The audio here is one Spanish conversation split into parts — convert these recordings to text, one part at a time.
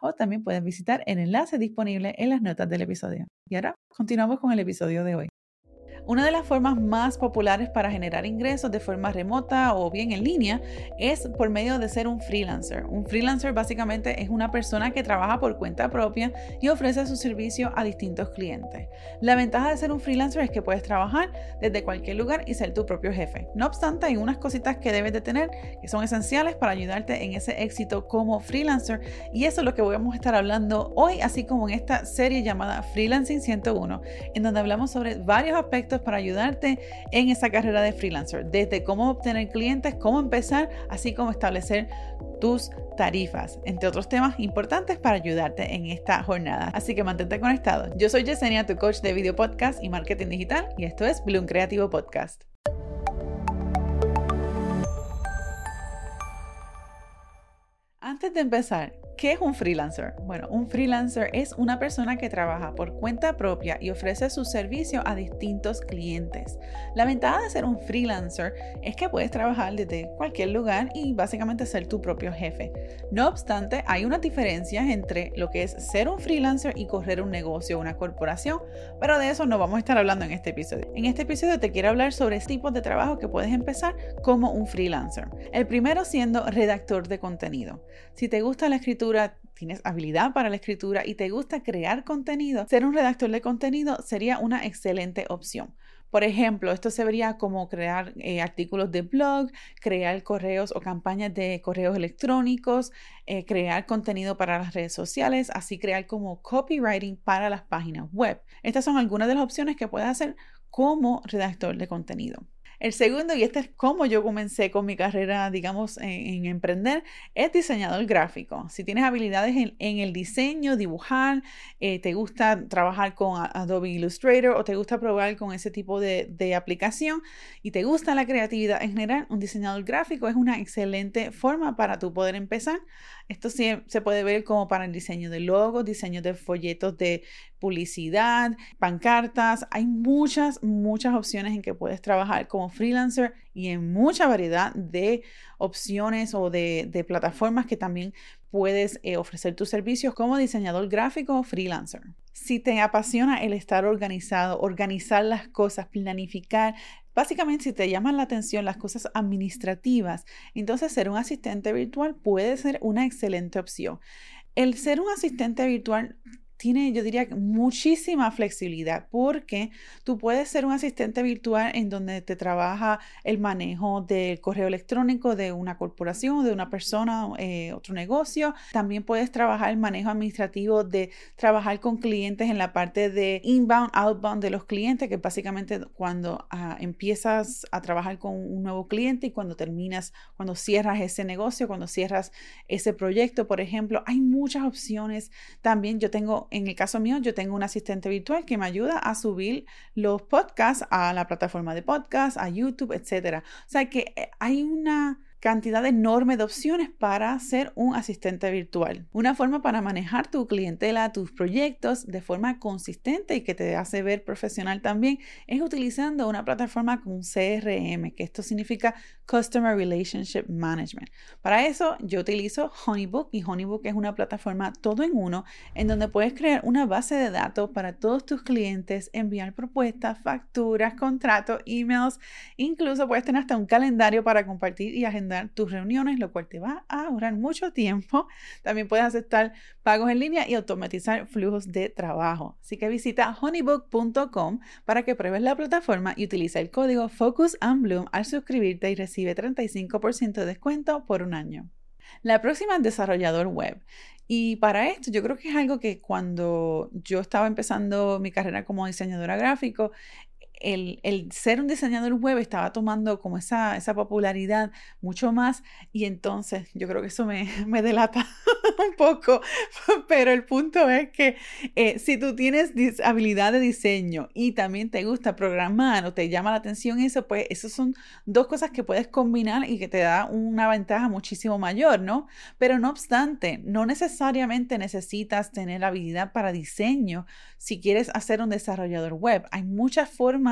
o también puedes visitar el enlace disponible en las notas del episodio. Y ahora continuamos con el episodio de hoy. Una de las formas más populares para generar ingresos de forma remota o bien en línea es por medio de ser un freelancer. Un freelancer básicamente es una persona que trabaja por cuenta propia y ofrece su servicio a distintos clientes. La ventaja de ser un freelancer es que puedes trabajar desde cualquier lugar y ser tu propio jefe. No obstante, hay unas cositas que debes de tener que son esenciales para ayudarte en ese éxito como freelancer y eso es lo que vamos a estar hablando hoy, así como en esta serie llamada Freelancing 101, en donde hablamos sobre varios aspectos para ayudarte en esa carrera de freelancer, desde cómo obtener clientes, cómo empezar, así como establecer tus tarifas, entre otros temas importantes para ayudarte en esta jornada. Así que mantente conectado. Yo soy Yesenia, tu coach de video podcast y marketing digital, y esto es Bloom Creativo Podcast. Antes de empezar, ¿Qué es un freelancer? Bueno, un freelancer es una persona que trabaja por cuenta propia y ofrece su servicio a distintos clientes. La ventaja de ser un freelancer es que puedes trabajar desde cualquier lugar y básicamente ser tu propio jefe. No obstante, hay unas diferencias entre lo que es ser un freelancer y correr un negocio o una corporación, pero de eso no vamos a estar hablando en este episodio. En este episodio te quiero hablar sobre tipos de trabajo que puedes empezar como un freelancer. El primero siendo redactor de contenido. Si te gusta la escritura, tienes habilidad para la escritura y te gusta crear contenido, ser un redactor de contenido sería una excelente opción. Por ejemplo, esto se vería como crear eh, artículos de blog, crear correos o campañas de correos electrónicos, eh, crear contenido para las redes sociales, así crear como copywriting para las páginas web. Estas son algunas de las opciones que puedes hacer como redactor de contenido. El segundo, y este es como yo comencé con mi carrera, digamos, en, emprender, es diseñador gráfico. Si tienes habilidades en, el diseño, dibujar, eh, te gusta trabajar con Adobe Illustrator o te gusta probar con ese tipo de, de aplicación y te gusta la creatividad en general, un diseñador gráfico es una excelente forma para tú poder empezar. Esto sí se puede ver como para el diseño de logos, diseño de folletos de publicidad, pancartas. Hay muchas, muchas opciones en que puedes trabajar como freelancer y en mucha variedad de opciones o de, plataformas que también puedes eh, ofrecer tus servicios como diseñador gráfico o freelancer. Si te apasiona el estar organizado, organizar las cosas, planificar, básicamente si te llaman la atención las cosas administrativas, entonces ser un asistente virtual puede ser una excelente opción. El ser un asistente virtual tiene, yo diría, muchísima flexibilidad porque tú puedes ser un asistente virtual en donde te trabaja el manejo del correo electrónico de una corporación, de una persona, eh, otro negocio. También puedes trabajar el manejo administrativo de trabajar con clientes en la parte de inbound, outbound de los clientes, que básicamente cuando ah, empiezas a trabajar con un nuevo cliente y cuando terminas, cuando cierras ese negocio, cuando cierras ese proyecto, por ejemplo, hay muchas opciones. También yo tengo en el caso mío, yo tengo un asistente virtual que me ayuda a subir los podcasts a la plataforma de podcast, a YouTube, etc. O sea que eh, hay una cantidad enorme de opciones para ser un asistente virtual. Una forma para manejar tu clientela, tus proyectos de forma consistente y que te hace ver profesional también es utilizando una plataforma con CRM, que esto significa Customer Relationship Management. Para eso yo utilizo Honeybook y Honeybook es una plataforma todo en uno en donde puedes crear una base de datos para todos tus clientes, enviar propuestas, facturas, contratos, emails, incluso puedes tener hasta un calendario para compartir y agendar tus reuniones, lo cual te va a ahorrar mucho tiempo. También puedes aceptar pagos en línea y automatizar flujos de trabajo. Así que visita honeybook.com para que pruebes la plataforma y utiliza el código Focus al suscribirte y recibe 35% de descuento por un año. La próxima es desarrollador web. Y para esto yo creo que es algo que cuando yo estaba empezando mi carrera como diseñadora gráfico, el, ser un diseñador web estaba tomando como esa, esa popularidad mucho más y entonces yo creo que eso me, me delata un poco, pero el punto es que eh, si tú tienes habilidad de diseño y también te gusta programar o te llama la atención eso, pues esas son dos cosas que puedes combinar y que te da una ventaja muchísimo mayor, ¿no? Pero no obstante, no necesariamente necesitas tener habilidad para diseño si quieres hacer un desarrollador web. Hay muchas formas,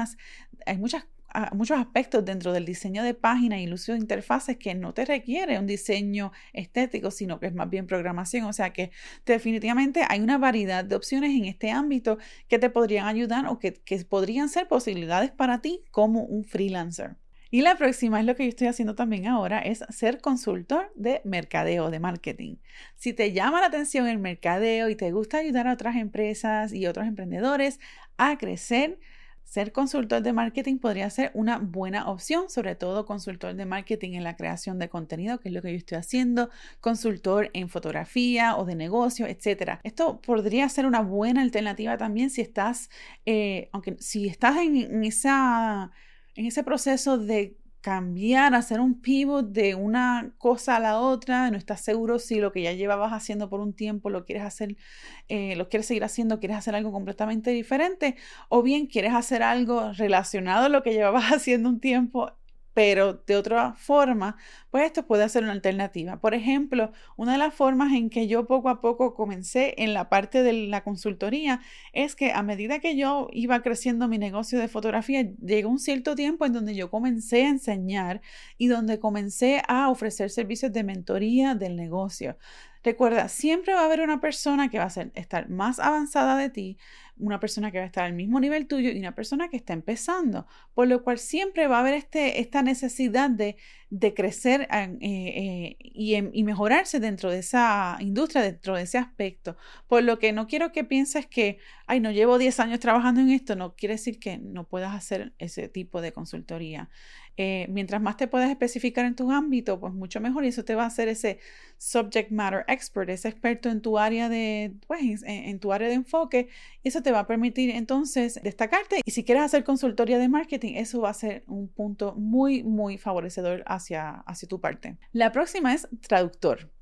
hay muchos aspectos dentro del diseño de páginas y uso de interfaces que no te requiere un diseño estético, sino que es más bien programación. O sea que definitivamente hay una variedad de opciones en este ámbito que te podrían ayudar o que, que podrían ser posibilidades para ti como un freelancer. Y la próxima es lo que yo estoy haciendo también ahora, es ser consultor de mercadeo, de marketing. Si te llama la atención el mercadeo y te gusta ayudar a otras empresas y otros emprendedores a crecer, ser consultor de marketing podría ser una buena opción, sobre todo consultor de marketing en la creación de contenido, que es lo que yo estoy haciendo, consultor en fotografía o de negocio, etc. Esto podría ser una buena alternativa también si estás, eh, aunque si estás en, esa, en ese proceso de cambiar, hacer un pivot de una cosa a la otra, no estás seguro si lo que ya llevabas haciendo por un tiempo lo quieres hacer, eh, lo quieres seguir haciendo, quieres hacer algo completamente diferente, o bien quieres hacer algo relacionado a lo que llevabas haciendo un tiempo pero de otra forma, pues esto puede ser una alternativa. Por ejemplo, una de las formas en que yo poco a poco comencé en la parte de la consultoría es que a medida que yo iba creciendo mi negocio de fotografía, llegó un cierto tiempo en donde yo comencé a enseñar y donde comencé a ofrecer servicios de mentoría del negocio. Recuerda, siempre va a haber una persona que va a ser, estar más avanzada de ti, una persona que va a estar al mismo nivel tuyo y una persona que está empezando, por lo cual siempre va a haber este, esta necesidad de, crecer eh, eh, y, y, mejorarse dentro de esa industria, dentro de ese aspecto. Por lo que no quiero que pienses que, ay, no llevo 10 años trabajando en esto, no quiere decir que no puedas hacer ese tipo de consultoría. Eh, mientras más te puedas especificar en tu ámbito, pues mucho mejor y eso te va a hacer ese subject matter expert, ese experto en tu área de, pues, en, tu área de enfoque. Y eso te va a permitir entonces destacarte. Y si quieres hacer consultoría de marketing, eso va a ser un punto muy, muy favorecedor hacia, hacia tu parte. La próxima es traductor.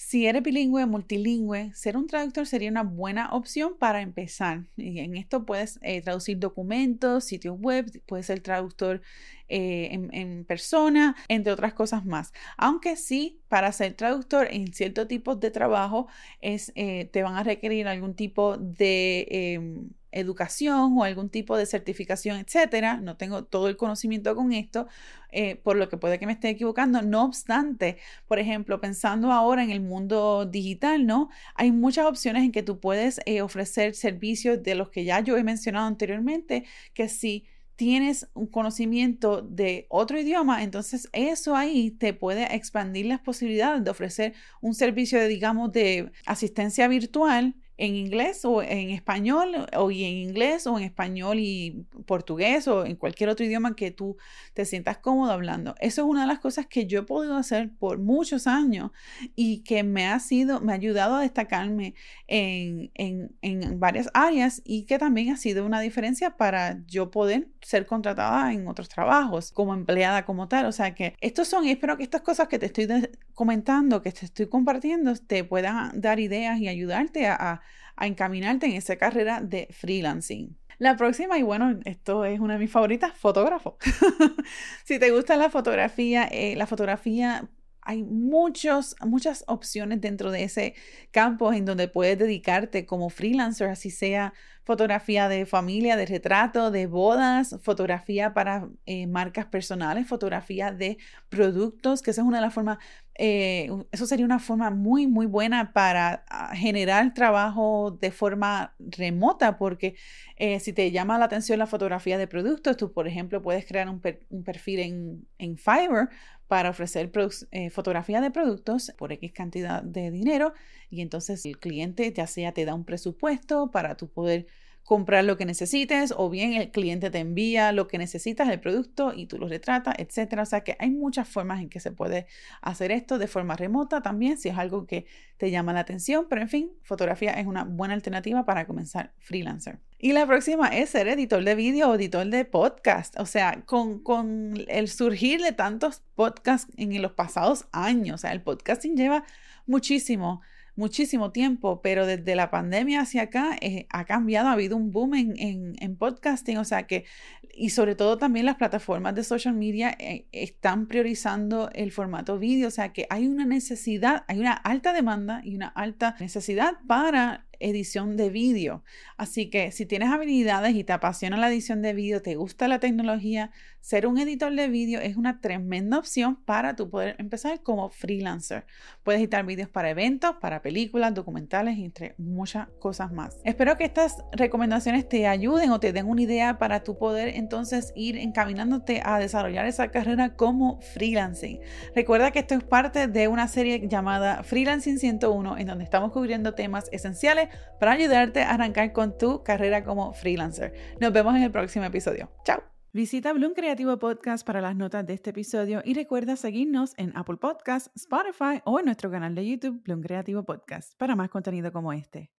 Si eres bilingüe, multilingüe, ser un traductor sería una buena opción para empezar. Y en esto puedes eh, traducir documentos, sitios web, puedes ser traductor eh, en, persona, entre otras cosas más. Aunque sí, para ser traductor en cierto tipo de trabajo es, eh, te van a requerir algún tipo de em, educación o algún tipo de certificación, etcétera. No tengo todo el conocimiento con esto, eh, por lo que puede que me esté equivocando. No obstante, por ejemplo, pensando ahora en el mundo digital, ¿no? Hay muchas opciones en que tú puedes eh, ofrecer servicios de los que ya yo he mencionado anteriormente, que si tienes un conocimiento de otro idioma, entonces eso ahí te puede expandir las posibilidades de ofrecer un servicio de, digamos, de asistencia virtual en inglés o en español o en inglés o en español y portugués o en cualquier otro idioma que tú te sientas cómodo hablando. Eso es una de las cosas que yo he podido hacer por muchos años y que me ha sido, me ha ayudado a destacarme en, en, en varias áreas y que también ha sido una diferencia para yo poder ser contratada en otros trabajos como empleada como tal. O sea que estos son, y espero que estas cosas que te estoy comentando, que te estoy compartiendo, te puedan dar ideas y ayudarte a encaminarte en esa carrera de freelancing. La próxima, y bueno, esto es una de mis favoritas, fotógrafo. si te gusta la fotografía, eh, la fotografía hay muchos, muchas opciones dentro de ese campo en donde puedes dedicarte como freelancer, así sea fotografía de familia, de retrato, de bodas, fotografía para eh, marcas personales, fotografía de productos, que esa es una de las formas, eh, eso sería una forma muy, muy buena para ah, generar trabajo de forma remota, porque eh, si te llama la atención la fotografía de productos, tú, por ejemplo, puedes crear un, perfil en, en Fiverr para ofrecer fotografía de productos por X cantidad de dinero y entonces el cliente ya sea te da un presupuesto para tú poder comprar lo que necesites o bien el cliente te envía lo que necesitas, el producto y tú lo retratas, etcétera. O sea que hay muchas formas en que se puede hacer esto de forma remota también si es algo que te llama la atención, pero en fin, fotografía es una buena alternativa para comenzar freelancer. Y la próxima es ser editor de vídeo o editor de podcast. O sea, con, con el surgir de tantos podcasts en los pasados años, o sea, el podcasting lleva muchísimo muchísimo tiempo, pero desde la pandemia hacia acá eh, ha cambiado, ha habido un boom en, en, podcasting, o sea que, y sobre todo también las plataformas de social media eh, están priorizando el formato vídeo, o sea que hay una necesidad, hay una alta demanda y una alta necesidad para edición de vídeo. Así que si tienes habilidades y te apasiona la edición de vídeo, te gusta la tecnología, ser un editor de vídeo es una tremenda opción para tu poder empezar como freelancer. Puedes editar vídeos para eventos, para películas, documentales, entre muchas cosas más. Espero que estas recomendaciones te ayuden o te den una idea para tu poder entonces ir encaminándote a desarrollar esa carrera como freelancing. Recuerda que esto es parte de una serie llamada Freelancing 101 en donde estamos cubriendo temas esenciales para ayudarte a arrancar con tu carrera como freelancer. Nos vemos en el próximo episodio. Chao. Visita Bloom Creativo Podcast para las notas de este episodio y recuerda seguirnos en Apple Podcasts, Spotify o en nuestro canal de YouTube Bloom Creativo Podcast para más contenido como este.